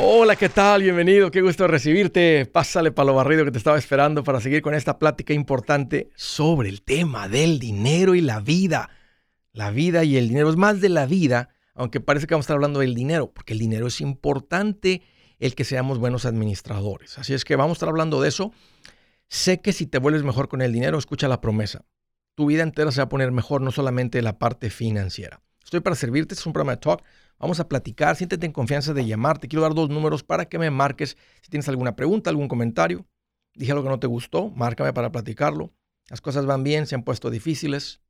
Hola, ¿qué tal? Bienvenido, qué gusto recibirte. Pásale para lo barrido que te estaba esperando para seguir con esta plática importante sobre el tema del dinero y la vida. La vida y el dinero es más de la vida, aunque parece que vamos a estar hablando del dinero, porque el dinero es importante el que seamos buenos administradores. Así es que vamos a estar hablando de eso. Sé que si te vuelves mejor con el dinero, escucha la promesa. Tu vida entera se va a poner mejor, no solamente la parte financiera. Estoy para servirte, es un programa de talk Vamos a platicar, siéntete en confianza de llamarte. quiero dar dos números para que me marques si tienes alguna pregunta, algún comentario. Dije algo que no te gustó, márcame para platicarlo. Las cosas van bien, se han puesto difíciles.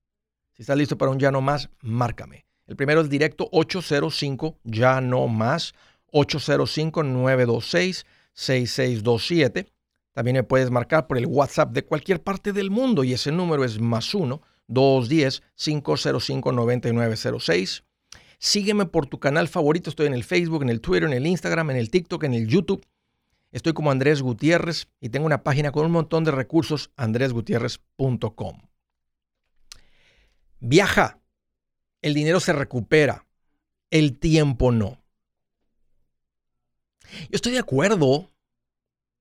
Si estás listo para un ya no más, márcame. El primero es directo 805 ya no más 805 926 6627. También me puedes marcar por el WhatsApp de cualquier parte del mundo y ese número es más 1 210 505 9906. Sígueme por tu canal favorito. Estoy en el Facebook, en el Twitter, en el Instagram, en el TikTok, en el YouTube. Estoy como Andrés Gutiérrez y tengo una página con un montón de recursos, andresgutierrez.com. Viaja. El dinero se recupera. El tiempo no. Yo estoy de acuerdo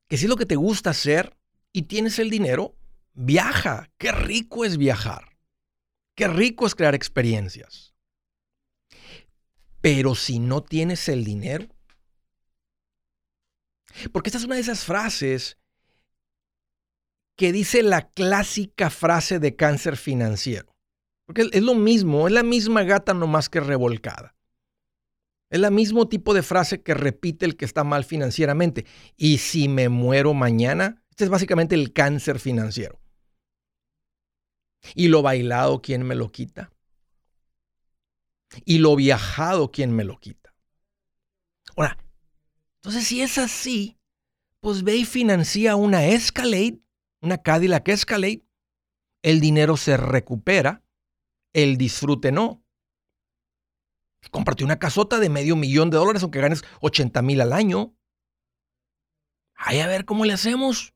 que si es lo que te gusta hacer y tienes el dinero, viaja. Qué rico es viajar. Qué rico es crear experiencias. Pero si no tienes el dinero, porque esta es una de esas frases que dice la clásica frase de cáncer financiero. Porque es lo mismo, es la misma gata nomás que revolcada. Es el mismo tipo de frase que repite el que está mal financieramente. Y si me muero mañana, este es básicamente el cáncer financiero. Y lo bailado, ¿quién me lo quita? Y lo viajado quien me lo quita. Ahora, entonces si es así, pues ve y financia una Escalade, una Cadillac Escalade, el dinero se recupera, el disfrute no. Cómprate una casota de medio millón de dólares aunque ganes 80 mil al año. Ahí a ver cómo le hacemos.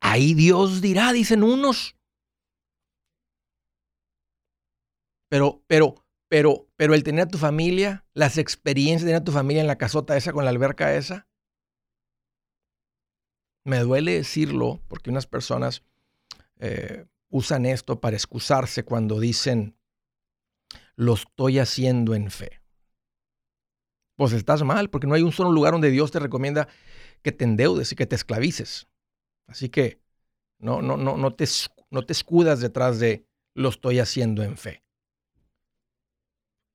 Ahí Dios dirá, dicen unos. Pero, pero, pero, pero el tener a tu familia, las experiencias de tener a tu familia en la casota esa con la alberca esa, me duele decirlo porque unas personas eh, usan esto para excusarse cuando dicen, lo estoy haciendo en fe. Pues estás mal, porque no hay un solo lugar donde Dios te recomienda que te endeudes y que te esclavices. Así que no, no, no, no, te, no te escudas detrás de lo estoy haciendo en fe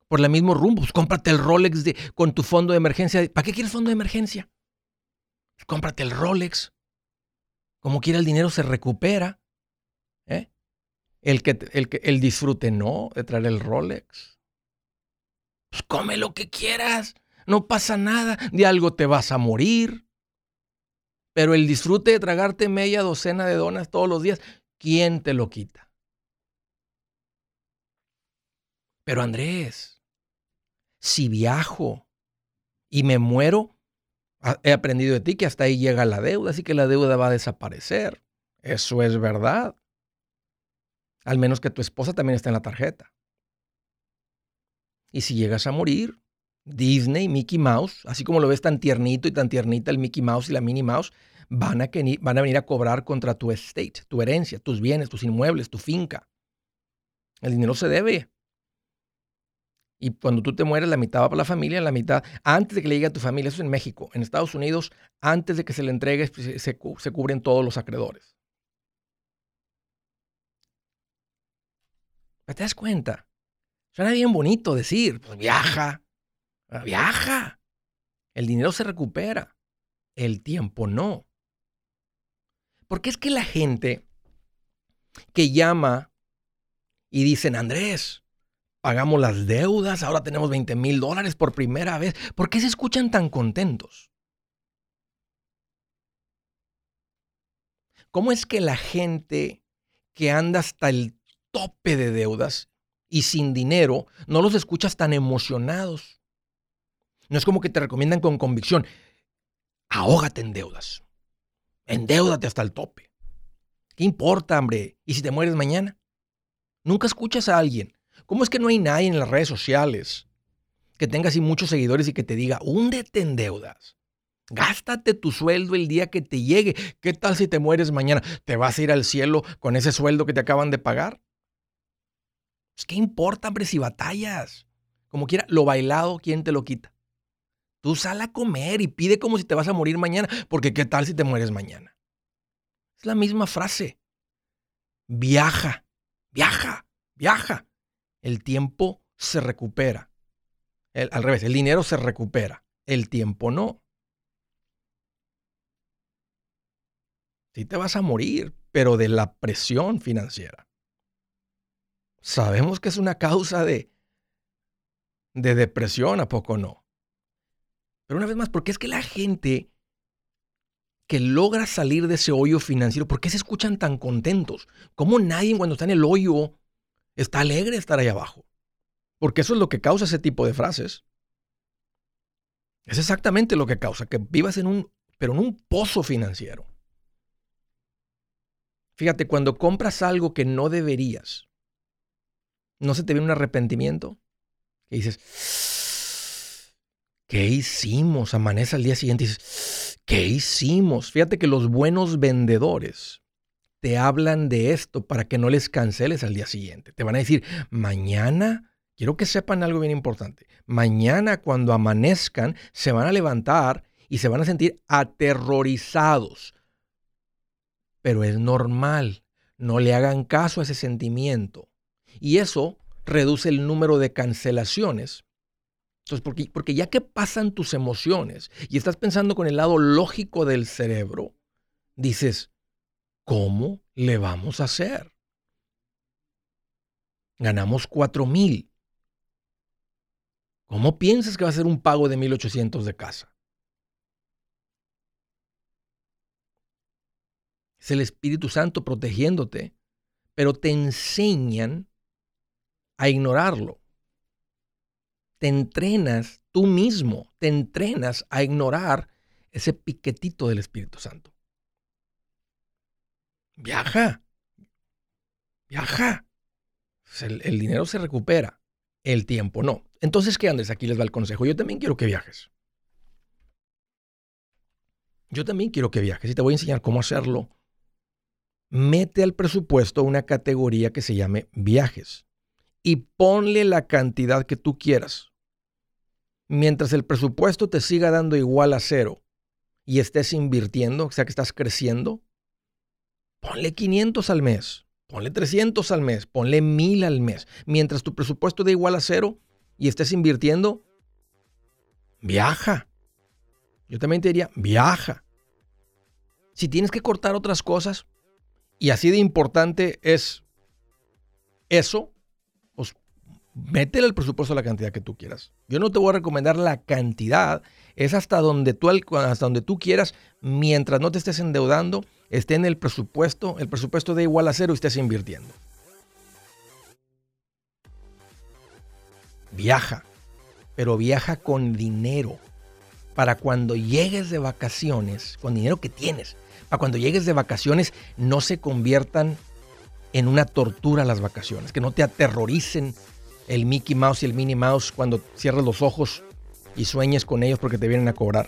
por el mismo rumbo. Pues cómprate el Rolex de, con tu fondo de emergencia. ¿Para qué quieres fondo de emergencia? Pues cómprate el Rolex. Como quiera el dinero se recupera. ¿eh? El, que, el, que, el disfrute no de traer el Rolex. Pues come lo que quieras. No pasa nada. De algo te vas a morir. Pero el disfrute de tragarte media docena de donas todos los días, ¿quién te lo quita? Pero Andrés, si viajo y me muero, he aprendido de ti que hasta ahí llega la deuda, así que la deuda va a desaparecer. Eso es verdad. Al menos que tu esposa también esté en la tarjeta. Y si llegas a morir, Disney, Mickey Mouse, así como lo ves tan tiernito y tan tiernita el Mickey Mouse y la Minnie Mouse, van a, van a venir a cobrar contra tu estate, tu herencia, tus bienes, tus inmuebles, tu finca. El dinero se debe. Y cuando tú te mueres, la mitad va para la familia, la mitad, antes de que le llegue a tu familia, eso es en México. En Estados Unidos, antes de que se le entregue, se, se, cubren todos los acreedores. ¿Te das cuenta? Suena bien bonito decir, pues viaja, viaja. El dinero se recupera, el tiempo no. Porque es que la gente que llama y dicen, Andrés, pagamos las deudas, ahora tenemos 20 mil dólares por primera vez. ¿Por qué se escuchan tan contentos? ¿Cómo es que la gente que anda hasta el tope de deudas y sin dinero, no los escuchas tan emocionados? No es como que te recomiendan con convicción, ahógate en deudas, endeudate hasta el tope. ¿Qué importa, hombre? ¿Y si te mueres mañana? Nunca escuchas a alguien ¿Cómo es que no hay nadie en las redes sociales que tenga así muchos seguidores y que te diga, húndete en deudas? Gástate tu sueldo el día que te llegue. ¿Qué tal si te mueres mañana? ¿Te vas a ir al cielo con ese sueldo que te acaban de pagar? Pues, ¿Qué importa, hombre, si batallas? Como quiera, lo bailado, ¿quién te lo quita? Tú sal a comer y pide como si te vas a morir mañana, porque ¿qué tal si te mueres mañana? Es la misma frase. Viaja, viaja, viaja. El tiempo se recupera. al revés, el dinero se recupera, el tiempo no. Sí te vas a morir, pero de la presión financiera. Sabemos que es una causa de, de depresión, ¿a poco no? Pero una vez más, ¿por qué es que la gente que logra salir de ese hoyo financiero, ¿por qué se escuchan tan contentos? ¿Cómo nadie cuando está en el hoyo está alegre estar ahí abajo? Porque eso es lo que causa ese tipo de frases. Es exactamente lo que causa que vivas en un, pero en un pozo financiero. Fíjate, cuando compras algo que no deberías, ¿no se te viene un arrepentimiento? Que dices, ¿qué hicimos? Amanece al día siguiente y dices, ¿qué hicimos? Fíjate que los buenos vendedores te hablan de esto para que no les canceles al día siguiente. Te van a decir, mañana, quiero que sepan algo bien importante, mañana cuando amanezcan se van a levantar y se van a sentir aterrorizados. Pero es normal, no le hagan caso a ese sentimiento. Y eso reduce el número de cancelaciones. Entonces, porque, porque ya que pasan tus emociones y estás pensando con el lado lógico del cerebro, dices, ¿cómo le vamos a hacer? Ganamos 4 mil. ¿Cómo piensas que va a ser un pago de 1.800 de casa? Es el Espíritu Santo protegiéndote, pero te enseñan a ignorarlo. Te entrenas tú mismo, te entrenas a ignorar ese piquetito del Espíritu Santo. Viaja, viaja. El, el, dinero se recupera, el tiempo no. Entonces, ¿qué andes? Aquí les va el consejo. Yo también quiero que viajes. Yo también quiero que viajes y te voy a enseñar cómo hacerlo. Mete al presupuesto una categoría que se llame viajes y ponle la cantidad que tú quieras. Mientras el presupuesto te siga dando igual a cero y estés invirtiendo, o sea que estás creciendo, ponle 500 al mes, ponle 300 al mes, ponle 1000 al mes. Mientras tu presupuesto dé igual a cero y estés invirtiendo, viaja. Yo también te diría, viaja. Si tienes que cortar otras cosas y así de importante es eso, métele el presupuesto la cantidad que tú quieras. Yo no te voy a recomendar la cantidad, es hasta donde tú, hasta donde tú quieras, mientras no te estés endeudando, esté en el presupuesto, el presupuesto de igual a cero y estés invirtiendo. Viaja, pero viaja con dinero. Para cuando llegues de vacaciones, con dinero que tienes, para cuando llegues de vacaciones no se conviertan en una tortura las vacaciones, que no te aterroricen el Mickey Mouse y el Minnie Mouse cuando cierras los ojos y sueñes con ellos porque te vienen a cobrar.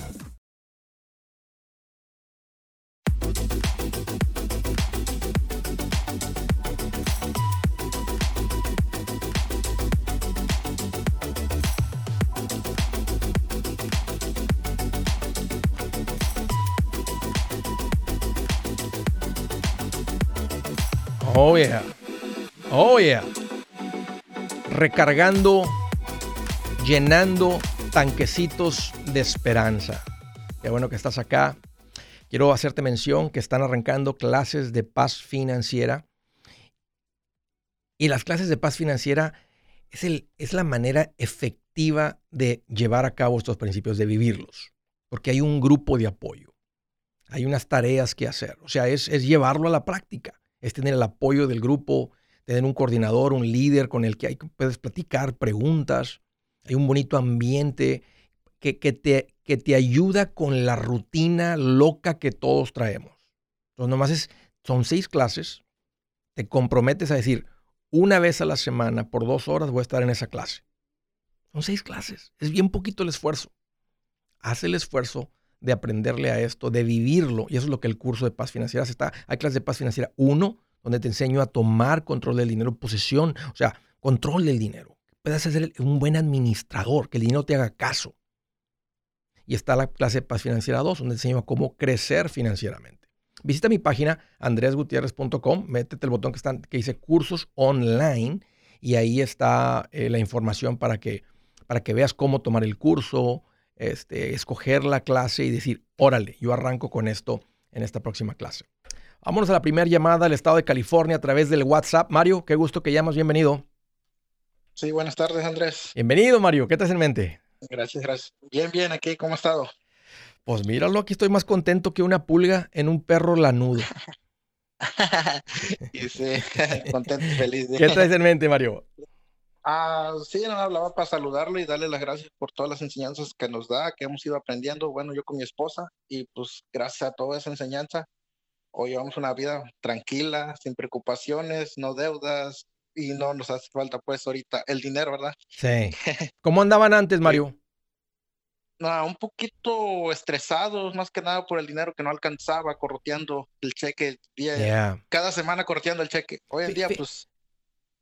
Oh yeah. Oh yeah. Recargando, llenando tanquecitos de esperanza. Qué bueno que estás acá. Quiero hacerte mención que están arrancando clases de paz financiera. Y las clases de paz financiera es, el, es la manera efectiva de llevar a cabo estos principios, de vivirlos. Porque hay un grupo de apoyo. Hay unas tareas que hacer. O sea, es, es llevarlo a la práctica es tener el apoyo del grupo, tener un coordinador, un líder con el que hay, puedes platicar, preguntas, hay un bonito ambiente que, te, que te ayuda con la rutina loca que todos traemos. Entonces, nomás es, son seis clases, te comprometes a decir, una vez a la semana, por dos horas, voy a estar en esa clase. Son seis clases, es bien poquito el esfuerzo. Haz el esfuerzo de aprenderle a esto, de vivirlo. Y eso es lo que el curso de paz financiera se está. Hay clases de paz financiera 1, donde te enseño a tomar control del dinero, posesión, o sea, control del dinero. Puedes ser un buen administrador, que el dinero te haga caso. Y está la clase de paz financiera 2, donde te enseño a cómo crecer financieramente. Visita mi página andresgutierrez.com, métete el botón que, está, que dice cursos online y ahí está eh, la información para que, para que veas cómo tomar el curso, este, escoger la clase y decir, órale, yo arranco con esto en esta próxima clase. Vámonos a la primera llamada al estado de California a través del WhatsApp. Mario, qué gusto que llamas, bienvenido. Sí, buenas tardes, Andrés. Bienvenido, Mario, ¿qué te en mente? Gracias, gracias. Bien, bien, aquí, ¿cómo ha estado? Pues míralo, aquí estoy más contento que una pulga en un perro lanudo. sí, contento, feliz. ¿Qué traes en mente, Mario? Ah, sí, no hablaba para saludarlo y darle las gracias por todas las enseñanzas que nos da, que hemos ido aprendiendo, bueno, yo con mi esposa, y pues gracias a toda esa enseñanza, hoy llevamos una vida tranquila, sin preocupaciones, no deudas, y no nos hace falta pues ahorita el dinero, ¿verdad? Sí. ¿Cómo andaban antes, Mario? No, un poquito estresados, más que nada por el dinero que no alcanzaba, corroteando el cheque, día, cada semana corroteando el cheque. Hoy en día, pues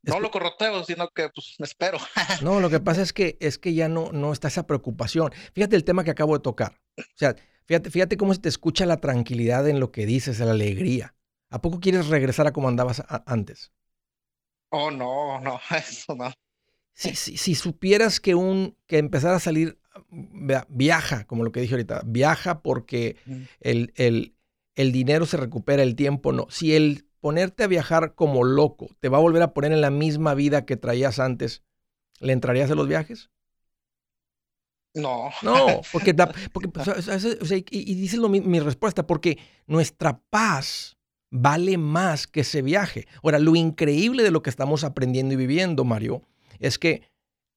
no lo corroteo, sino que pues me espero. no, lo que pasa es que es que ya no, no está esa preocupación. Fíjate el tema que acabo de tocar. O sea, fíjate, fíjate cómo se te escucha la tranquilidad en lo que dices, la alegría. ¿A poco quieres regresar a como andabas antes? Oh, no, no, eso no. Si, si, si, supieras que un que empezar a salir, viaja, como lo que dije ahorita, viaja porque el, el, el dinero se recupera, el tiempo no. Si el ponerte a viajar como loco te va a volver a poner en la misma vida que traías antes, ¿le entrarías a los viajes? No. No, porque, porque y, dice lo, mi respuesta, porque nuestra paz vale más que ese viaje. Ahora, lo increíble de lo que estamos aprendiendo y viviendo, Mario, es que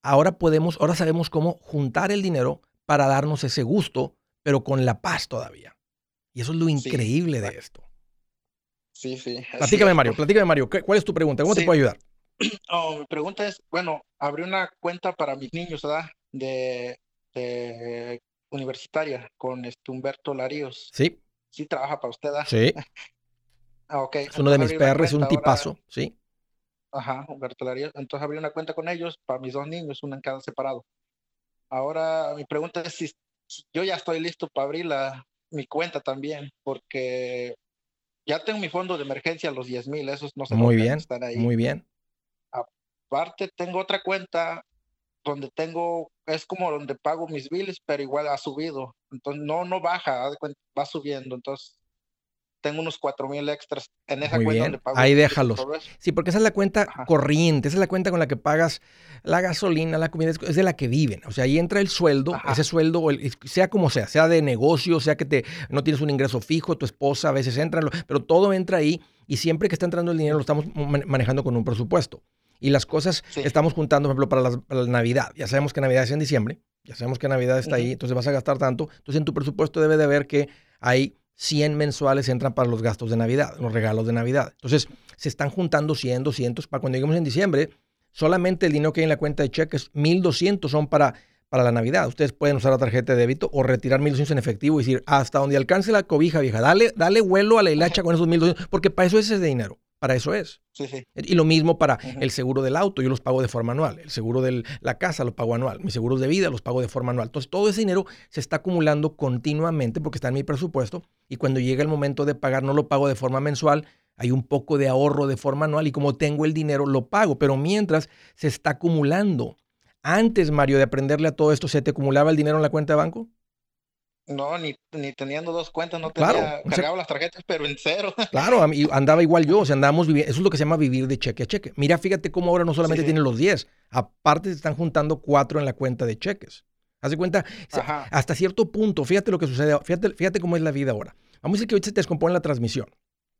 ahora podemos, ahora sabemos cómo juntar el dinero para darnos ese gusto, pero con la paz todavía. Y eso es lo increíble de esto. Sí, sí. Platícame, Mario, platícame, Mario. ¿Cuál es tu pregunta? ¿Cómo te puedo ayudar? Oh, mi pregunta es, bueno, abrí una cuenta para mis niños, ¿verdad? De, universitaria con este Humberto Laríos. Sí. Sí trabaja para usted, ¿verdad? Sí. ah, ok. Es uno de mis perros, un tipazo, sí. Ajá, Humberto Laríos. Entonces abrí una cuenta con ellos para mis dos niños, una en cada separado. Ahora, mi pregunta es si, yo ya estoy listo para abrir la, mi cuenta también, porque ya tengo mi fondo de emergencia, los 10 mil, esos no se Muy bien, están ahí. Muy bien. Aparte, tengo otra cuenta donde tengo, es como donde pago mis bills, pero igual ha subido. Entonces, no, no baja, va subiendo. Entonces, tengo unos cuatro mil extras en esa cuenta donde pago. Ahí déjalos. Sí, porque esa es la cuenta corriente, esa es la cuenta con la que pagas la gasolina, la comida, es de la que viven. O sea, ahí entra el sueldo, ese sueldo, sea como sea, sea de negocio, sea que te, no tienes un ingreso fijo, tu esposa a veces entra, pero todo entra ahí y siempre que está entrando el dinero lo estamos manejando con un presupuesto. Y las cosas estamos juntando, por ejemplo, para la, Navidad. Ya sabemos que Navidad es en diciembre, ya sabemos que Navidad está ahí, entonces vas a gastar tanto. Entonces en tu presupuesto debe de haber que hay 100 mensuales entran para los gastos de Navidad, los regalos de Navidad. Entonces, se están juntando 100, 200 para cuando lleguemos en diciembre, solamente el dinero que hay en la cuenta de cheques, 1200 son para, para la Navidad. Ustedes pueden usar la tarjeta de débito o retirar 1200 en efectivo y decir, hasta donde alcance la cobija vieja, dale, dale vuelo a la hilacha con esos 1200, porque para eso es ese dinero. Para eso es. Y lo mismo para el seguro del auto, yo los pago de forma anual. El seguro de la casa lo pago anual. Mis seguros de vida los pago de forma anual. Entonces, todo ese dinero se está acumulando continuamente porque está en mi presupuesto. Y cuando llega el momento de pagar, no lo pago de forma mensual. Hay un poco de ahorro de forma anual y como tengo el dinero, lo pago. Pero mientras se está acumulando. Antes, Mario, de aprenderle a todo esto, ¿se te acumulaba el dinero en la cuenta de banco? No, ni, ni teniendo dos cuentas, no tenía, cargaba las tarjetas, pero en cero. Claro, andaba igual yo, o sea, andábamos viviendo, eso es lo que se llama vivir de cheque a cheque. Mira, fíjate cómo ahora no solamente tienen los 10, aparte se están juntando cuatro en la cuenta de cheques. Haz de cuenta, hasta cierto punto, fíjate lo que sucede, fíjate, fíjate cómo es la vida ahora. Vamos a decir que hoy se te descompone la transmisión.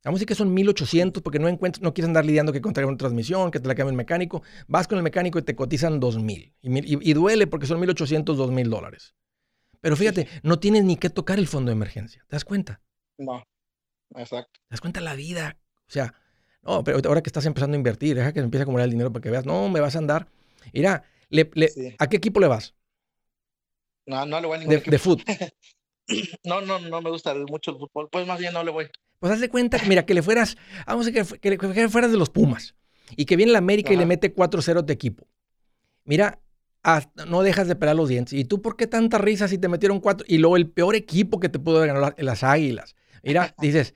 Vamos a decir que son 1800 porque no encuentras, no quieres andar lidiando que contraiga una transmisión, que te la cambie el mecánico. Vas con el mecánico y te cotizan 2000. Y, y, y duele porque son 1800, 2000 dólares. Pero fíjate, no tienes ni que tocar el fondo de emergencia. ¿Te das cuenta? No, exacto. ¿Te das cuenta la vida? O sea, no, pero ahora que estás empezando a invertir, deja que empiece a acumular el dinero para que veas, no, me vas a andar. Mira, le, ¿a qué equipo le vas? No, no le voy a ningún de, de fútbol. no, no, no me gusta mucho el fútbol. Pues más bien no le voy. Pues haz de cuenta, mira, que le fueras, vamos a decir que, que, fueras de los Pumas y que viene la América y le mete 4-0 a tu equipo. Mira, no dejas de pelar los dientes. ¿Y tú por qué tanta risa si te metieron cuatro? Y luego el peor equipo que te pudo ganar, las águilas. Mira, dices,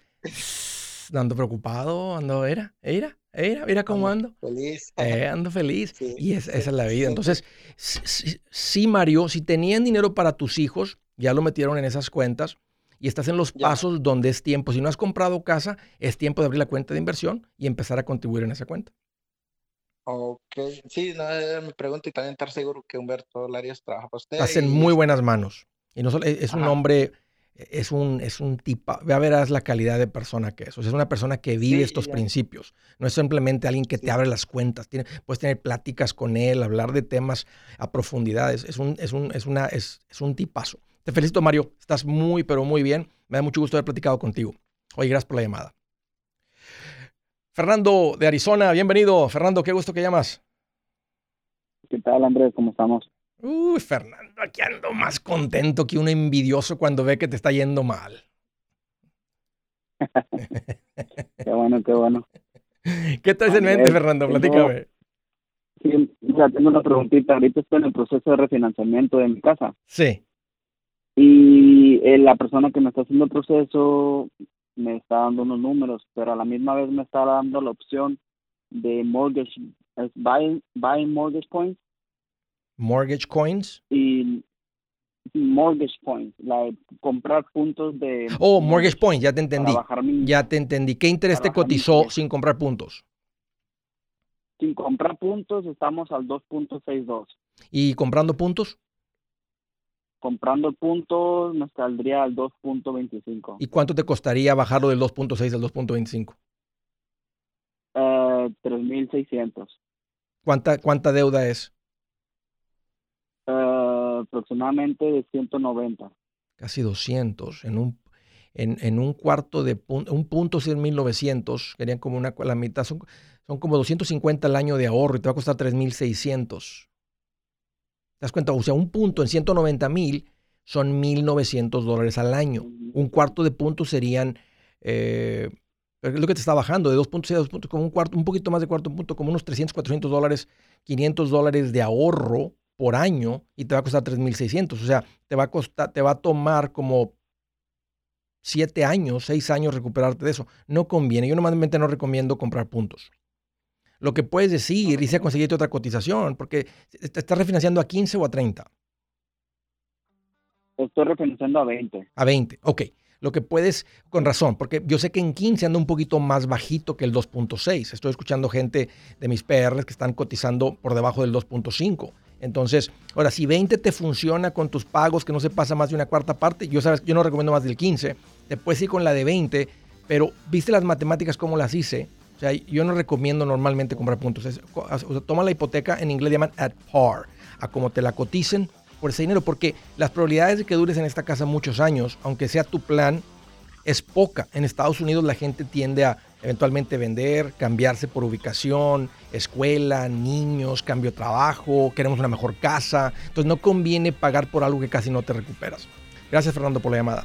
ando preocupado, ando, era, era, era, mira cómo ando. Feliz. Eh, ando feliz. y esa es la vida. Entonces, sí, Mario, si tenían dinero para tus hijos, ya lo metieron en esas cuentas y estás en los pasos donde es tiempo. Si no has comprado casa, es tiempo de abrir la cuenta de inversión y empezar a contribuir en esa cuenta. Ok, sí, no, me pregunto y también estar seguro que Humberto Larios trabaja para usted. Estás en muy buenas manos. Y no solo, es un hombre, es un, es un tipo, ya verás la calidad de persona que es. O sea, es una persona que vive estos principios. No es simplemente alguien que te abre las cuentas. Tiene, puedes tener pláticas con él, hablar de temas a profundidad. Es, un, es, un, es, una, es, es un tipazo. Te felicito, Mario. Estás muy, pero muy bien. Me da mucho gusto haber platicado contigo. Oye, gracias por la llamada. Fernando de Arizona, bienvenido. Fernando, qué gusto que llamas. ¿Qué tal, Andrés? ¿Cómo estamos? Uy, Fernando, aquí ando más contento que un envidioso cuando ve que te está yendo mal. qué bueno, qué bueno. ¿Qué traes en mente, Fernando? Platícame. Sí, tengo una preguntita. Ahorita estoy en el proceso de refinanciamiento de mi casa. Sí. Y eh, la persona que me está haciendo el proceso me está dando unos números, pero a la misma vez me está dando la opción de mortgage, es buying, buying mortgage coins. Mortgage coins. Y mortgage points, la comprar puntos de... Oh, mortgage points, ya te entendí. ya te entendí. ¿Qué interés te cotizó sin comprar puntos? Sin comprar puntos estamos al 2.62. ¿Y comprando puntos? Comprando puntos nos saldría al 2.25. ¿Y cuánto te costaría bajarlo del 2.6 al 2.25? Uh, 3.600. ¿Cuánta, ¿Cuánta deuda es? Uh, aproximadamente de 190. Casi 200. En un, en, en un cuarto de punto, un punto es 1900, querían como una, la mitad, son, son como 250 al año de ahorro y te va a costar 3.600. ¿Te das cuenta? O sea, un punto en 190 mil son 1.900 dólares al año. Un cuarto de punto serían, eh, es lo que te está bajando, de 2.6 a 2 puntos, como un, cuarto, un poquito más de cuarto punto, como unos 300, 400 dólares, 500 dólares de ahorro por año y te va a costar 3.600. O sea, te va a costar, te va a tomar como siete años, seis años recuperarte de eso. No conviene. Yo normalmente no recomiendo comprar puntos. Lo que puedes decir, dice conseguirte otra cotización, porque te estás refinanciando a 15 o a 30. Estoy refinanciando a 20. A 20, ok. Lo que puedes, con razón, porque yo sé que en 15 anda un poquito más bajito que el 2.6. Estoy escuchando gente de mis PRs que están cotizando por debajo del 2.5. Entonces, ahora, si 20 te funciona con tus pagos, que no se pasa más de una cuarta parte, yo, sabes, yo no recomiendo más del 15. Te puedes ir con la de 20, pero viste las matemáticas como las hice o sea, yo no recomiendo normalmente comprar puntos. toma la hipoteca, en inglés llaman at par, a como te la coticen por ese dinero, porque las probabilidades de que dures en esta casa muchos años, aunque sea tu plan, es poca. En Estados Unidos la gente tiende a eventualmente vender, cambiarse por ubicación, escuela, niños, cambio de trabajo, queremos una mejor casa. Entonces no conviene pagar por algo que casi no te recuperas. Gracias Fernando por la llamada.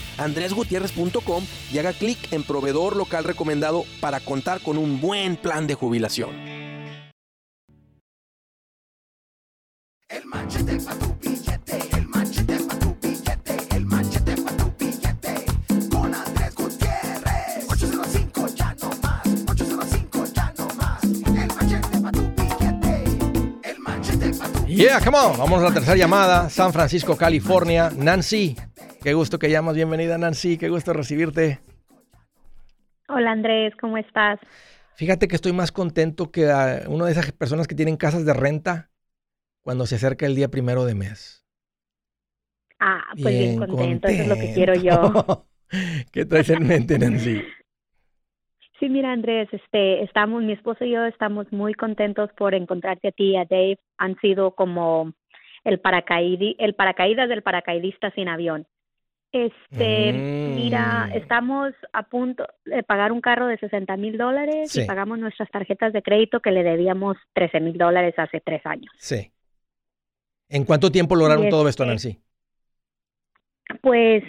andresgutierrez.com y haga clic en proveedor local recomendado para contar con un buen plan de jubilación. El machete para tu billete, el machete para tu billete, el machete para tu billete. Con Andrés Gutiérrez. 805 ya no más, 805 ya no más. El machete para tu billete, el machete para tu billete. Yeah, come on. Vamos a la tercera llamada. San Francisco, California. Nancy. Qué gusto que llamas. Bienvenida, Nancy. Qué gusto recibirte. Hola, Andrés. ¿Cómo estás? Fíjate que estoy más contento que una de esas personas que tienen casas de renta cuando se acerca el día primero de mes. Ah, pues bien, contento. eso es lo que quiero yo. ¿Qué traes en mente, Nancy? Sí, mira, Andrés, este, estamos, mi esposo y yo estamos muy contentos por encontrarte a ti y a Dave. Han sido como el el paracaídas del paracaidista sin avión. Este, mira, mm. estamos a punto de pagar un carro de 60 mil dólares y pagamos nuestras tarjetas de crédito que le debíamos 13 mil dólares hace tres años. Sí. ¿En cuánto tiempo lograron todo esto, este, Nancy? Pues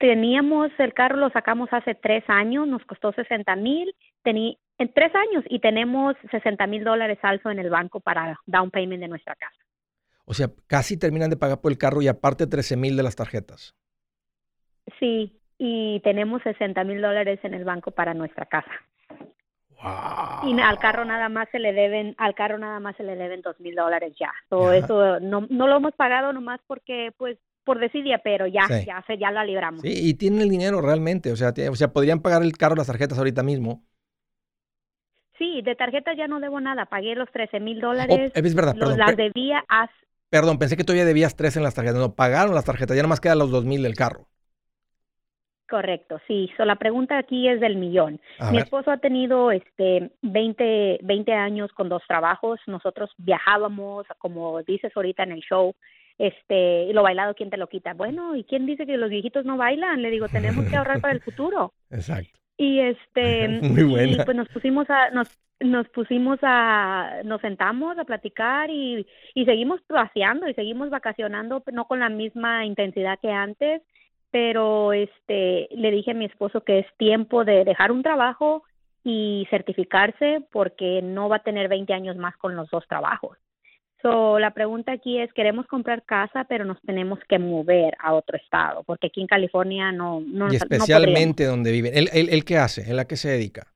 teníamos el carro, lo sacamos hace tres años, nos costó 60 mil, en tres años y tenemos 60 mil dólares alzo en el banco para down payment de nuestra casa. O sea, casi terminan de pagar por el carro y aparte 13 mil de las tarjetas. Sí, y tenemos 60 mil dólares en el banco para nuestra casa. Y al carro nada más se le deben, al carro nada más se le deben dos mil dólares ya. Todo eso no, no lo hemos pagado nomás porque, pues, por desidia, pero ya, ya se, ya la libramos. Sí, y tienen el dinero realmente, o sea, o sea, podrían pagar el carro las tarjetas ahorita mismo. Sí, de tarjeta ya no debo nada, pagué los 13 mil dólares. Oh, es verdad, perdón. Las debía Perdón, pensé que todavía debías tres en las tarjetas, no, pagaron las tarjetas, ya nomás quedan los dos mil del carro. Correcto, sí. So, la pregunta aquí es del millón. Mi esposo ha tenido este 20, 20 años con dos trabajos. Nosotros viajábamos, como dices ahorita en el show, este, y lo bailado, ¿quién te lo quita? Bueno, ¿y quién dice que los viejitos no bailan? Le digo, tenemos que ahorrar para el futuro. Exacto. Y este, Muy y pues nos pusimos a, nos, nos pusimos a, nos sentamos a platicar y, y seguimos paseando y seguimos vacacionando, no con la misma intensidad que antes pero este le dije a mi esposo que es tiempo de dejar un trabajo y certificarse porque no va a tener 20 años más con los dos trabajos. So, la pregunta aquí es, queremos comprar casa, pero nos tenemos que mover a otro estado, porque aquí en California no... no y especialmente donde vive. ¿Él, él, qué hace? ¿Él a qué se dedica?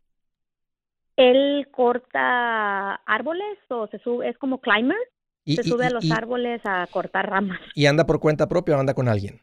Él corta árboles o se sube, es como climber, se sube a los árboles a cortar ramas. ¿Y anda por cuenta propia o anda con alguien?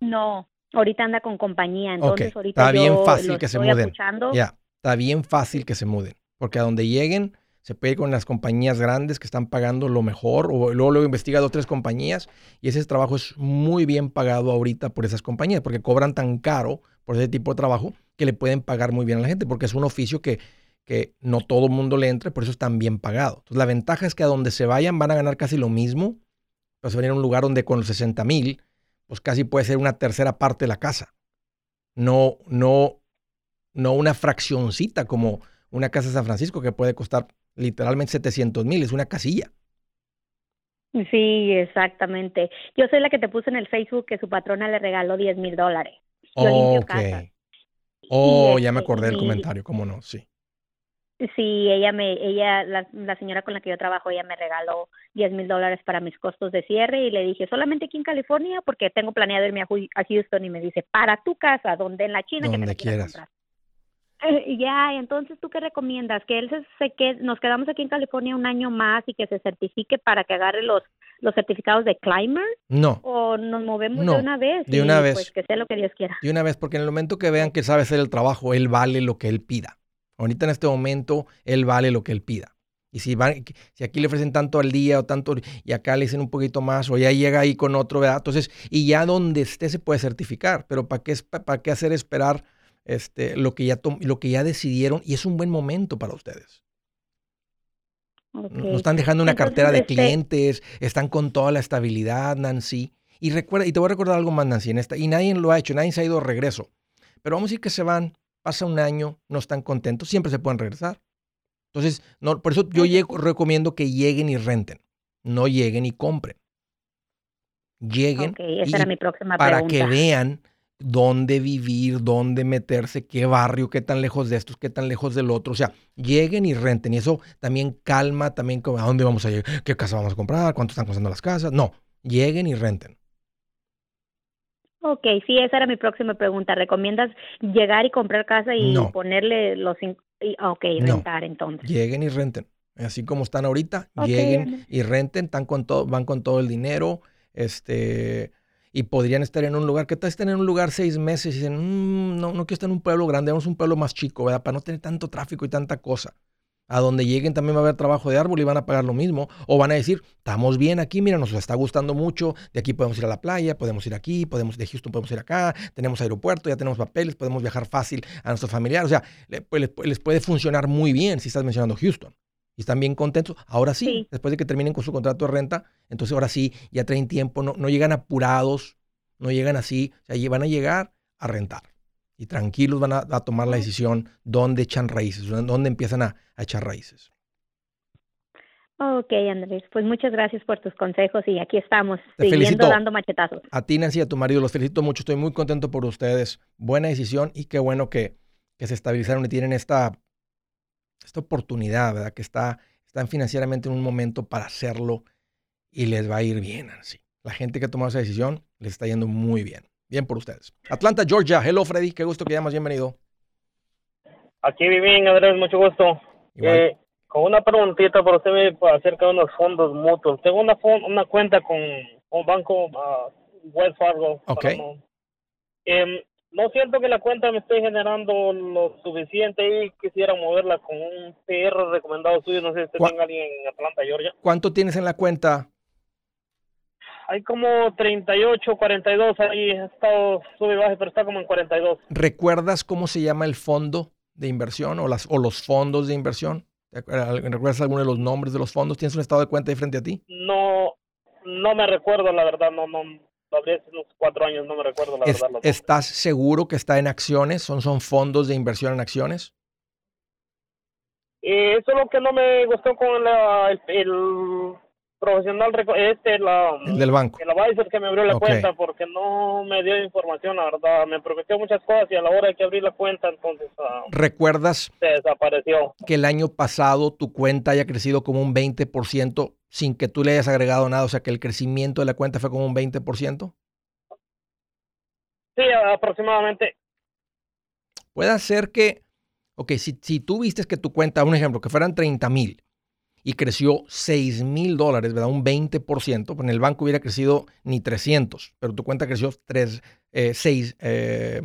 No, Ahorita anda con compañía, entonces ahorita está bien fácil que se muden. Ya, está bien fácil que se muden, porque a donde lleguen se puede ir con las compañías grandes que están pagando lo mejor, o luego, luego investiga dos o tres compañías, y ese trabajo es muy bien pagado ahorita por esas compañías, porque cobran tan caro por ese tipo de trabajo que le pueden pagar muy bien a la gente, porque es un oficio que, que no todo el mundo le entre, por eso es tan bien pagado. Entonces, la ventaja es que a donde se vayan van a ganar casi lo mismo, pero se van a ir a un lugar donde con los 60 mil, pues casi puede ser una tercera parte de la casa. No, no, no una fraccioncita como una casa de San Francisco que puede costar literalmente 700 mil, es una casilla. Sí, exactamente. Yo soy la que te puse en el Facebook que su patrona le regaló 10 mil dólares. Yo Oh, ya me este, acordé del comentario, cómo no, sí. Sí, ella me, ella, la, la señora con la que yo trabajo, ella me regaló 10 mil dólares para mis costos de cierre y le dije, solamente aquí en California porque tengo planeado irme a, Houston y me dice, para tu casa, donde en la China donde que quieras. Eh, ya, entonces, ¿tú qué recomiendas? ¿Que él se, se quede, nos quedamos aquí en California un año más y que se certifique para que agarre los, los certificados de climber? No. ¿O nos movemos de una vez? De una vez. Pues que sea lo que Dios quiera. De una vez, porque en el momento que vean que sabe hacer el trabajo, él vale lo que él pida. Ahorita en este momento, él vale lo que él pida. Y si, van, si aquí le ofrecen tanto al día o tanto, y acá le dicen un poquito más, o ya llega ahí con otro, ¿verdad? Entonces, y ya donde esté se puede certificar, pero ¿para qué, para qué hacer esperar este, lo, que ya lo que ya decidieron? Y es un buen momento para ustedes. No están dejando una cartera de este clientes, están con toda la estabilidad, Nancy. Y recuerda, y te voy a recordar algo más, Nancy, en esta, y nadie lo ha hecho, nadie se ha ido de regreso. Pero vamos a decir que se van, pasa un año, no están contentos, siempre se pueden regresar. Entonces, no, por eso yo recomiendo que lleguen y renten, no lleguen y compren. Lleguen esa era mi próxima para que vean dónde vivir, dónde meterse, qué barrio, qué tan lejos de estos, qué tan lejos del otro. O sea, lleguen y renten. Y eso también calma, también a dónde vamos a llegar, qué casa vamos a comprar, cuánto están costando las casas. No, lleguen y renten. Ok, sí, esa era mi próxima pregunta. ¿Recomiendas llegar y comprar casa y ponerle los... Ok, rentar entonces. Lleguen y renten. Así como están ahorita, lleguen y renten, están con todo, van con todo el dinero, este, y podrían estar en un lugar, ¿qué tal estén en un lugar seis meses y dicen, mm, no, no quiero estar en un pueblo grande, vamos a un pueblo más chico, ¿verdad? Para no tener tanto tráfico y tanta cosa a donde lleguen también va a haber trabajo de árbol y van a pagar lo mismo. O van a decir, estamos bien aquí, mira, nos está gustando mucho, de aquí podemos ir a la playa, podemos ir aquí, podemos de Houston podemos ir acá, tenemos aeropuerto, ya tenemos papeles, podemos viajar fácil a nuestro familiar. O sea, pues, les, puede funcionar muy bien si estás mencionando Houston. Y están bien contentos. Ahora sí, después de que terminen con su contrato de renta, entonces ahora sí, ya traen tiempo, no, no llegan apurados, no llegan así, o sea, van a llegar a rentar y tranquilos van a, tomar la decisión dónde echan raíces, dónde empiezan a, echar raíces. Ok, Andrés, pues muchas gracias por tus consejos y aquí estamos, siguiendo dando machetazos. A ti, Nancy, y a tu marido, los felicito mucho, estoy muy contento por ustedes. Buena decisión y qué bueno que, que se estabilizaron y tienen esta, esta oportunidad, ¿verdad? Que está, están financieramente en un momento para hacerlo y les va a ir bien, Nancy. La gente que ha tomado esa decisión les está yendo muy bien. Bien por ustedes. Atlanta, Georgia. Hello, Freddy. Qué gusto que llamas. Bienvenido. Aquí viví, Andrés. Mucho gusto. Eh, con una preguntita por usted acerca de unos fondos mutuos. Tengo una, una cuenta con un banco uh, Wells Fargo. Ok. Em, no, siento que la cuenta me esté generando lo suficiente y quisiera moverla con un PR recomendado suyo. No sé si usted tenga alguien en Atlanta, Georgia. ¿Cuánto tienes en la cuenta? Hay como 38, 42 ahí, ha estado sube y baja, pero está como en 42. ¿Recuerdas cómo se llama el fondo de inversión o, las, o los fondos de inversión? ¿Recuerdas alguno de los nombres de los fondos? ¿Tienes un estado de cuenta ahí frente a ti? No, no me recuerdo, la verdad, no, no, habría unos cuatro años, no me recuerdo, la verdad. ¿Estás seguro que está en acciones? ¿Son, son fondos de inversión en acciones? Eh, eso es lo que no me gustó con la, el profesional este la el del banco. el advisor que me abrió la cuenta porque no me dio información la verdad. Me prometió muchas cosas y a la hora de que abrí la cuenta entonces uh, recuerdas se desapareció. que el año pasado tu cuenta haya crecido como un 20% sin que tú le hayas agregado nada o sea que el crecimiento de la cuenta fue como un 20% sí aproximadamente. Puede ser que ok si, si tú viste que tu cuenta un ejemplo que fueran 30 mil y creció 6 mil dólares, ¿verdad? Un 20%. En el banco hubiera crecido ni 300, pero tu cuenta creció 3, 6, eh,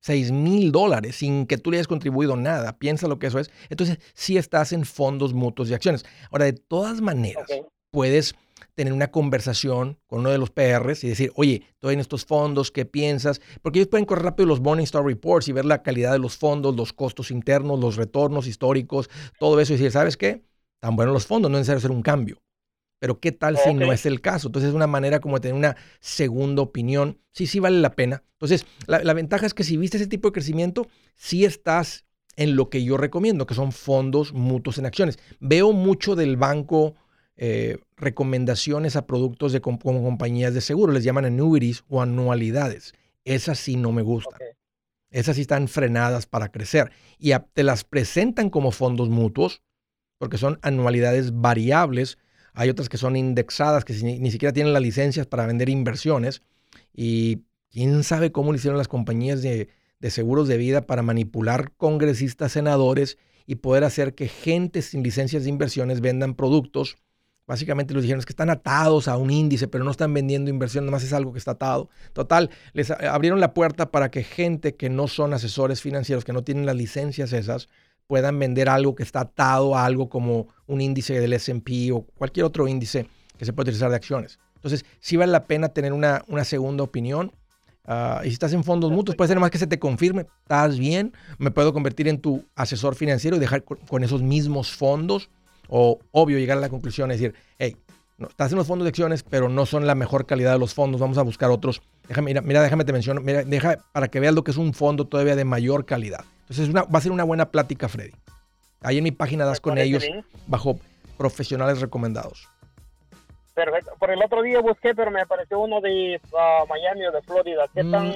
6 mil dólares sin que tú le hayas contribuido nada. Piensa lo que eso es. Entonces, sí estás en fondos mutuos y acciones. Ahora, de todas maneras, puedes tener una conversación con uno de los PRs y decir, oye, estoy en estos fondos, ¿qué piensas? Porque ellos pueden correr rápido los Morningstar Reports y ver la calidad de los fondos, los costos internos, los retornos históricos, todo eso y decir, ¿sabes qué? Tan buenos los fondos, no es necesario hacer un cambio. Pero ¿qué tal si no es el caso? Entonces es una manera como de tener una segunda opinión. Sí, sí vale la pena. Entonces, la, ventaja es que si viste ese tipo de crecimiento, sí estás en lo que yo recomiendo, que son fondos mutuos en acciones. Veo mucho del banco eh, recomendaciones a productos de como compañías de seguro, les llaman annuities o anualidades. Esas sí no me gustan. Esas sí están frenadas para crecer. Y te las presentan como fondos mutuos, porque son anualidades variables hay otras que son indexadas, que ni, siquiera tienen las licencias para vender inversiones. Y quién sabe cómo lo hicieron las compañías de, seguros de vida para manipular congresistas, senadores y poder hacer que gente sin licencias de inversiones vendan productos. Básicamente los dijeron que están atados a un índice, pero no están vendiendo inversión, nomás es algo que está atado. Total, les abrieron la puerta para que gente que no son asesores financieros, que no tienen las licencias esas, puedan vender algo que está atado a algo como un índice del SP o cualquier otro índice que se puede utilizar de acciones. Entonces, sí vale la pena tener una, una segunda opinión. Ah, y si estás en fondos mutuos, puede ser más que se te confirme, estás bien, me puedo convertir en tu asesor financiero y dejar con, esos mismos fondos. O obvio, llegar a la conclusión y decir, hey, no, estás en los fondos de acciones, pero no son la mejor calidad de los fondos, vamos a buscar otros. Déjame, mira, mira déjame te menciono, mira, deja para que veas lo que es un fondo todavía de mayor calidad. Entonces va a ser una buena plática, Freddy. Ahí en mi página das con ellos bajo profesionales recomendados. Perfecto. Por el otro día busqué, pero me apareció uno de ah, Miami o de Florida. ¿Qué mm, tan...?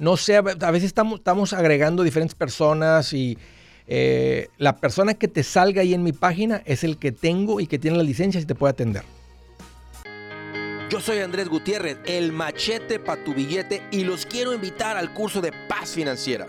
No sé, a veces estamos, estamos agregando diferentes personas y eh, la persona que te salga ahí en mi página es el que tengo y que tiene la licencia y te puede atender. Yo soy Andrés Gutiérrez, el machete para tu billete y los quiero invitar al curso de paz financiera.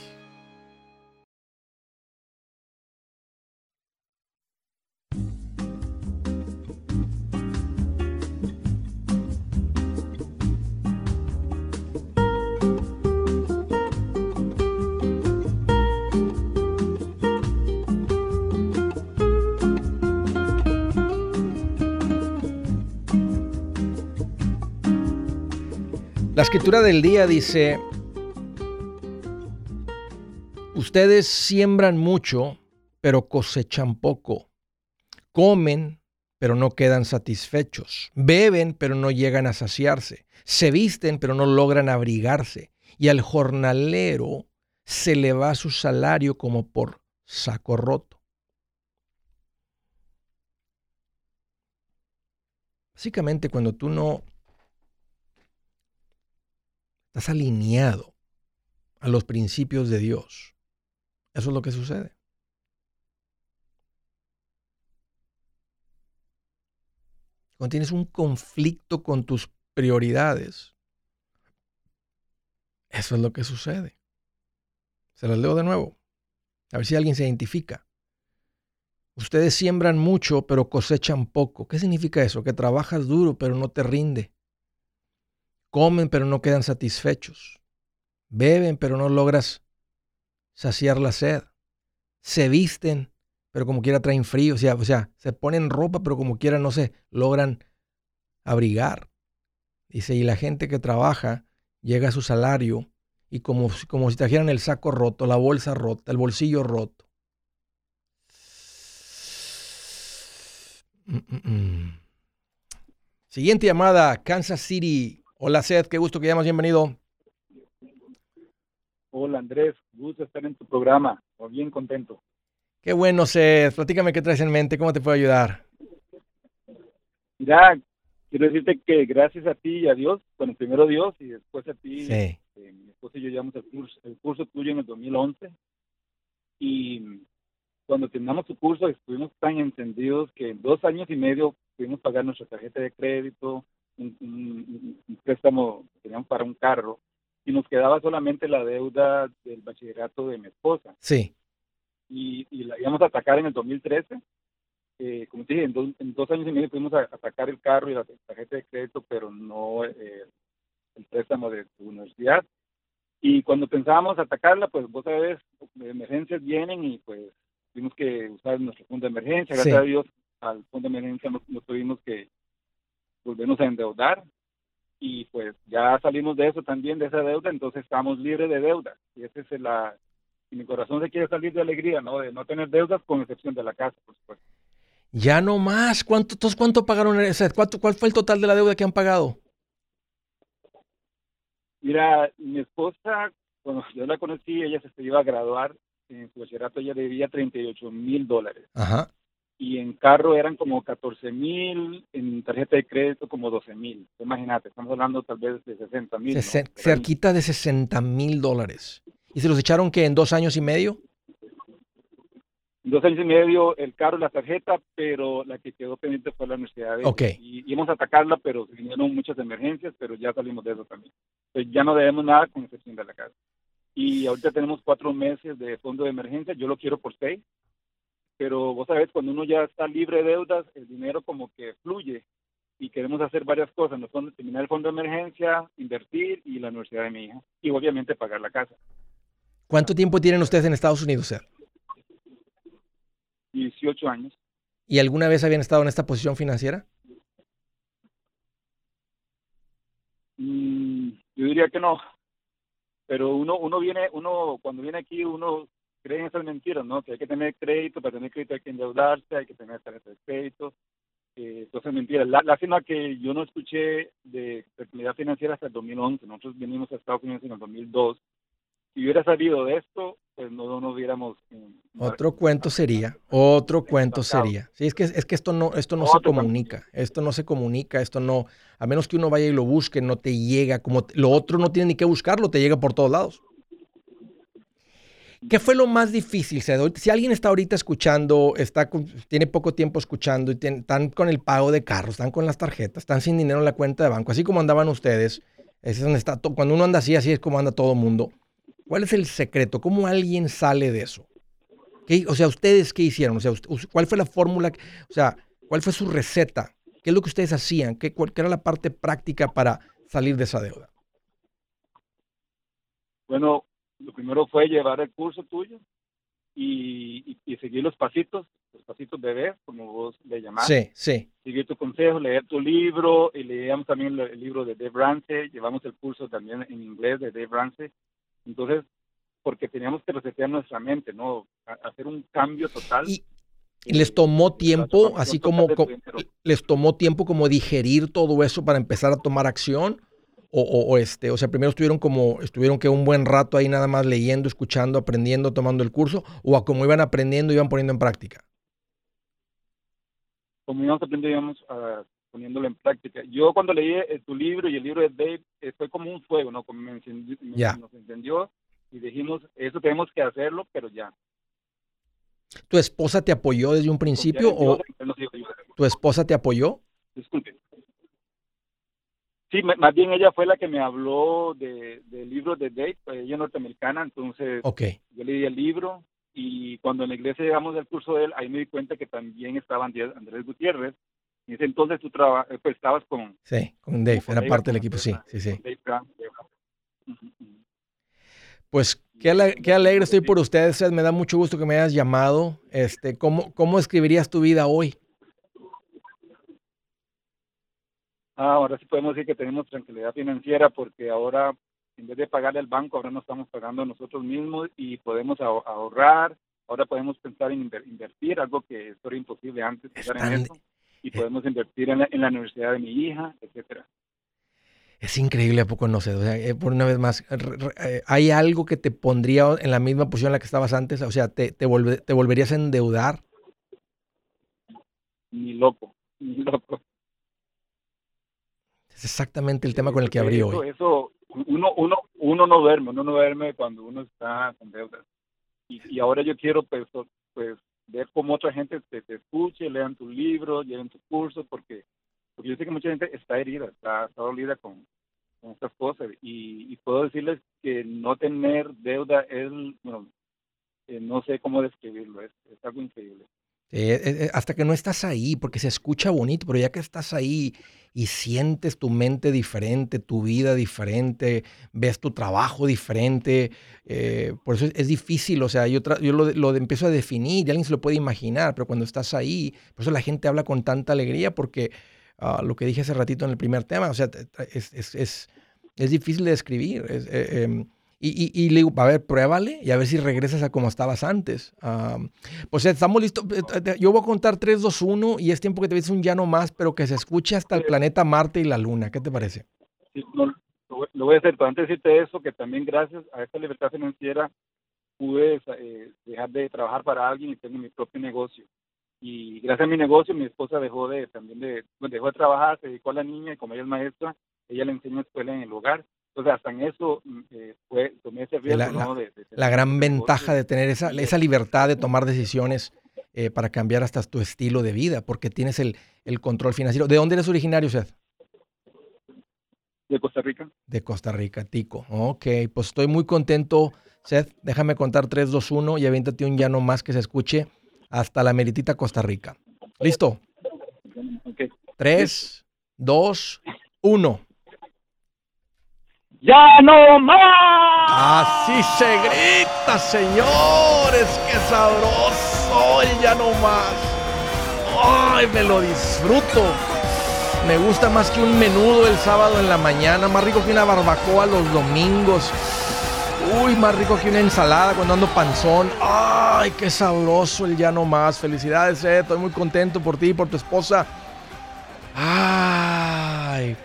Escritura del día dice, ustedes siembran mucho, pero cosechan poco. Comen, pero no quedan satisfechos. Beben, pero no llegan a saciarse. Se visten, pero no logran abrigarse. Y al jornalero se le va su salario como por saco roto. Básicamente, cuando tú no Estás alineado a los principios de Dios. Eso es lo que sucede. Cuando tienes un conflicto con tus prioridades, eso es lo que sucede. Se las leo de nuevo. A ver si alguien se identifica. Ustedes siembran mucho, pero cosechan poco. ¿Qué significa eso? Que trabajas duro, pero no te rinde. Comen pero no quedan satisfechos. Beben pero no logras saciar la sed. Se visten pero como quiera traen frío. O sea, o sea, se ponen ropa pero como quiera no se logran abrigar. Dice, y la gente que trabaja llega a su salario y como, como si trajeran el saco roto, la bolsa rota, el bolsillo roto. Mm, mm, mm. Siguiente llamada, Kansas City. Hola Seth, qué gusto que llamas, bienvenido. Hola Andrés, gusto estar en tu programa, bien contento. Qué bueno Seth, platícame qué traes en mente, cómo te puedo ayudar. Mira, quiero decirte que gracias a ti y a Dios, bueno, primero Dios y después a ti, eh, mi esposa y yo llevamos el curso, el curso tuyo en el 2011 y cuando terminamos tu curso estuvimos tan encendidos que en dos años y medio pudimos pagar nuestra tarjeta de crédito, un, un préstamo que teníamos para un carro y nos quedaba solamente la deuda del bachillerato de mi esposa. Sí. Y, y la íbamos a atacar en el 2013. Eh, como te dije, en, dos años y medio pudimos atacar el carro y la tarjeta de crédito, pero no eh, el préstamo de tu universidad. Y cuando pensábamos atacarla, pues vos sabes, emergencias vienen y pues tuvimos que usar nuestro fondo de emergencia. Gracias a Dios, al fondo de emergencia no, no tuvimos que volvernos a endeudar y pues ya salimos de eso también, de esa deuda, entonces estamos libres de deuda. Y ese es la... Y mi corazón se quiere salir de alegría, ¿no? De no tener deudas con excepción de la casa, por supuesto. Ya no más. ¿Cuánto, entonces, cuánto pagaron? ¿Cuánto, ¿Cuál fue el total de la deuda que han pagado? Mira, mi esposa, cuando yo la conocí, ella se iba a graduar en su bachillerato, ella debía 38 mil dólares. Ajá y en carro eran como 14 mil, en tarjeta de crédito como 12 mil. Imagínate, estamos hablando tal vez de 60 mil. Cerquita de 60 mil dólares. ¿Y se los echaron que en dos años y medio? En dos años y medio el carro y la tarjeta, pero la que quedó pendiente fue la universidad. De ok. Y íbamos a atacarla, pero vinieron muchas emergencias, pero ya salimos de eso también. Entonces ya no debemos nada con excepción de la casa. Y ahorita tenemos cuatro meses de fondo de emergencia, yo lo quiero por seis pero vos sabés, cuando uno ya está libre de deudas, el dinero como que fluye y queremos hacer varias cosas, nos terminar el fondo de emergencia, invertir y la universidad de mi hija y obviamente pagar la casa. ¿Cuánto tiempo tienen ustedes en Estados Unidos, Sir? 18 años. ¿Y alguna vez habían estado en esta posición financiera? Mm, yo diría que no, pero uno uno viene uno cuando viene aquí uno creen esas mentiras, ¿no? Que hay que tener crédito, para tener crédito hay que endeudarse, hay que tener tarjeta de crédito. Eh, entonces, mentiras. La, lástima que yo no escuché de tranquilidad financiera hasta el 2011. Nosotros venimos a Estados Unidos en el 2002. Si hubiera salido de esto, pues no, no hubiéramos... Eh, otro cuento sería, otro cuento sería. Sí, es que, es que esto no, esto no se comunica, esto no se comunica, esto no, a menos que uno vaya y lo busque, no te llega, como lo otro no tiene ni que buscarlo, te llega por todos lados. ¿Qué fue lo más difícil? Si alguien está ahorita escuchando, está tiene poco tiempo escuchando y están con el pago de carros, están con las tarjetas, están sin dinero en la cuenta de banco, así como andaban ustedes, es donde está cuando uno anda así, así es como anda todo el mundo. ¿Cuál es el secreto? ¿Cómo alguien sale de eso? o sea, ¿ustedes qué hicieron? O sea, ¿cuál fue la fórmula? O sea, ¿cuál fue su receta? ¿Qué es lo que ustedes hacían? ¿Qué, cuál, qué era la parte práctica para salir de esa deuda? Bueno, lo primero fue llevar el curso tuyo y, y, seguir los pasitos, los pasitos bebés, como vos le llamás. Sí, sí. Seguir tu consejo, leer tu libro, y leíamos también el libro de Dave Ramsey, llevamos el curso también en inglés de Dave Ramsey. Entonces, porque teníamos que resetear nuestra mente, ¿no? hacer un cambio total. Y, les tomó tiempo, así como, les tomó tiempo como digerir todo eso para empezar a tomar acción o, este, o sea, primero estuvieron como, estuvieron que un buen rato ahí nada más leyendo, escuchando, aprendiendo, tomando el curso, o a como iban aprendiendo, iban poniendo en práctica? Como íbamos aprendiendo, íbamos uh, poniéndolo en práctica. Yo cuando leí eh, tu libro y el libro de Dave, eh, fue como un fuego, ¿no? Como me encendió, nos entendió y dijimos, eso tenemos que hacerlo, pero ya. ¿Tu esposa te apoyó desde un principio o tu esposa te apoyó? Disculpe. Sí, más bien ella fue la que me habló de, del libro de Dave, pues, ella es norteamericana, entonces yo leí el libro y cuando en la iglesia llegamos al curso de él, ahí me di cuenta que también estaba Andrés Gutiérrez. Y ese entonces tú eh, pues, estabas con... Sí, con Dave, era parte del equipo, sí, sí, sí. Pues qué, alegre estoy por ustedes, me da mucho gusto que me hayas llamado. Este, ¿cómo, ¿Cómo escribirías tu vida hoy? Ah, ahora sí podemos decir que tenemos tranquilidad financiera porque ahora en vez de pagarle al banco, ahora nos estamos pagando nosotros mismos y podemos ahorrar. Ahora podemos pensar en invertir, algo que era imposible antes. y eh. podemos invertir en la, en la universidad de mi hija, etcétera. Es increíble, ¿a poco no sé? O sea, eh, por una vez más, eh, ¿hay algo que te pondría en la misma posición en la que estabas antes? O sea, ¿te, te, te volverías a endeudar? Ni loco, ni loco. Es exactamente el tema con el que abrí hoy. Eso, uno, uno, uno no duerme, uno no duerme cuando uno está con deudas. Y, y ahora yo quiero, pues, pues, ver cómo otra gente te, te escuche, lean tus libros, lleven tus cursos, porque porque yo sé que mucha gente está herida, está, dolida con, estas cosas y, puedo decirles que no tener deuda es, bueno, eh, no sé cómo describirlo, es, algo increíble. Eh, eh, hasta que no estás ahí, porque se escucha bonito, pero ya que estás ahí y sientes tu mente diferente, tu vida diferente, ves tu trabajo diferente, por eso es, difícil, o sea, yo, yo lo, lo, empiezo a definir y alguien se lo puede imaginar, pero cuando estás ahí, por eso la gente habla con tanta alegría, porque lo que dije hace ratito en el primer tema. O sea, es, es, es, es difícil de describir. Eh, em, y, y, le digo, a ver, pruébale y a ver si regresas a como estabas antes. pues estamos listos. Eh, yo voy a contar 3, 2, 1 y es tiempo que te ves un llano más, pero que se escuche hasta el planeta Marte y la Luna. ¿Qué te parece? Sí, lo, voy a hacer, pero antes de decirte eso, que también gracias a esta libertad financiera pude eh, dejar de trabajar para alguien y tener mi propio negocio y gracias a mi negocio mi esposa dejó de también de dejó de trabajar se dedicó a la niña y como ella es maestra ella le enseña escuela en el hogar entonces hasta en eso eh, fue tomé ese riesgo la, ¿no? de, la gran ventaja de tener esa esa libertad de tomar decisiones eh, para cambiar hasta tu estilo de vida porque tienes el, el control financiero de dónde eres originario Seth de Costa Rica de Costa Rica Tico ok pues estoy muy contento Seth déjame contar 3 2 1 y avéntate un llano más que se escuche hasta la meritita Costa Rica. ¿Listo? Tres, dos, uno. ¡Ya no más! Así se grita, señores. ¡Qué sabroso! ya no más. ¡Ay, me lo disfruto! Me gusta más que un menudo el sábado en la mañana, más rico que una barbacoa los domingos. Uy, más rico que una ensalada cuando ando panzón. Ay, qué sabroso el ya no más. Felicidades, eh. Estoy muy contento por ti y por tu esposa. Ay,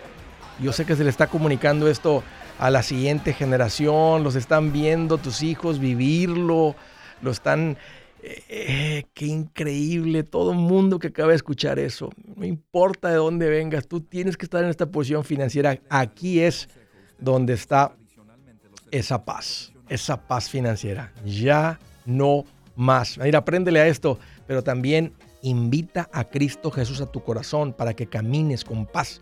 yo sé que se le está comunicando esto a la siguiente generación. Los están viendo tus hijos vivirlo. Lo están... Eh, eh, qué increíble, todo el mundo que acaba de escuchar eso. No importa de dónde vengas, tú tienes que estar en esta posición financiera. Aquí es donde está esa paz, esa paz financiera. Ya no más. Mira, apréndele a esto, pero también invita a Cristo Jesús a tu corazón para que camines con paz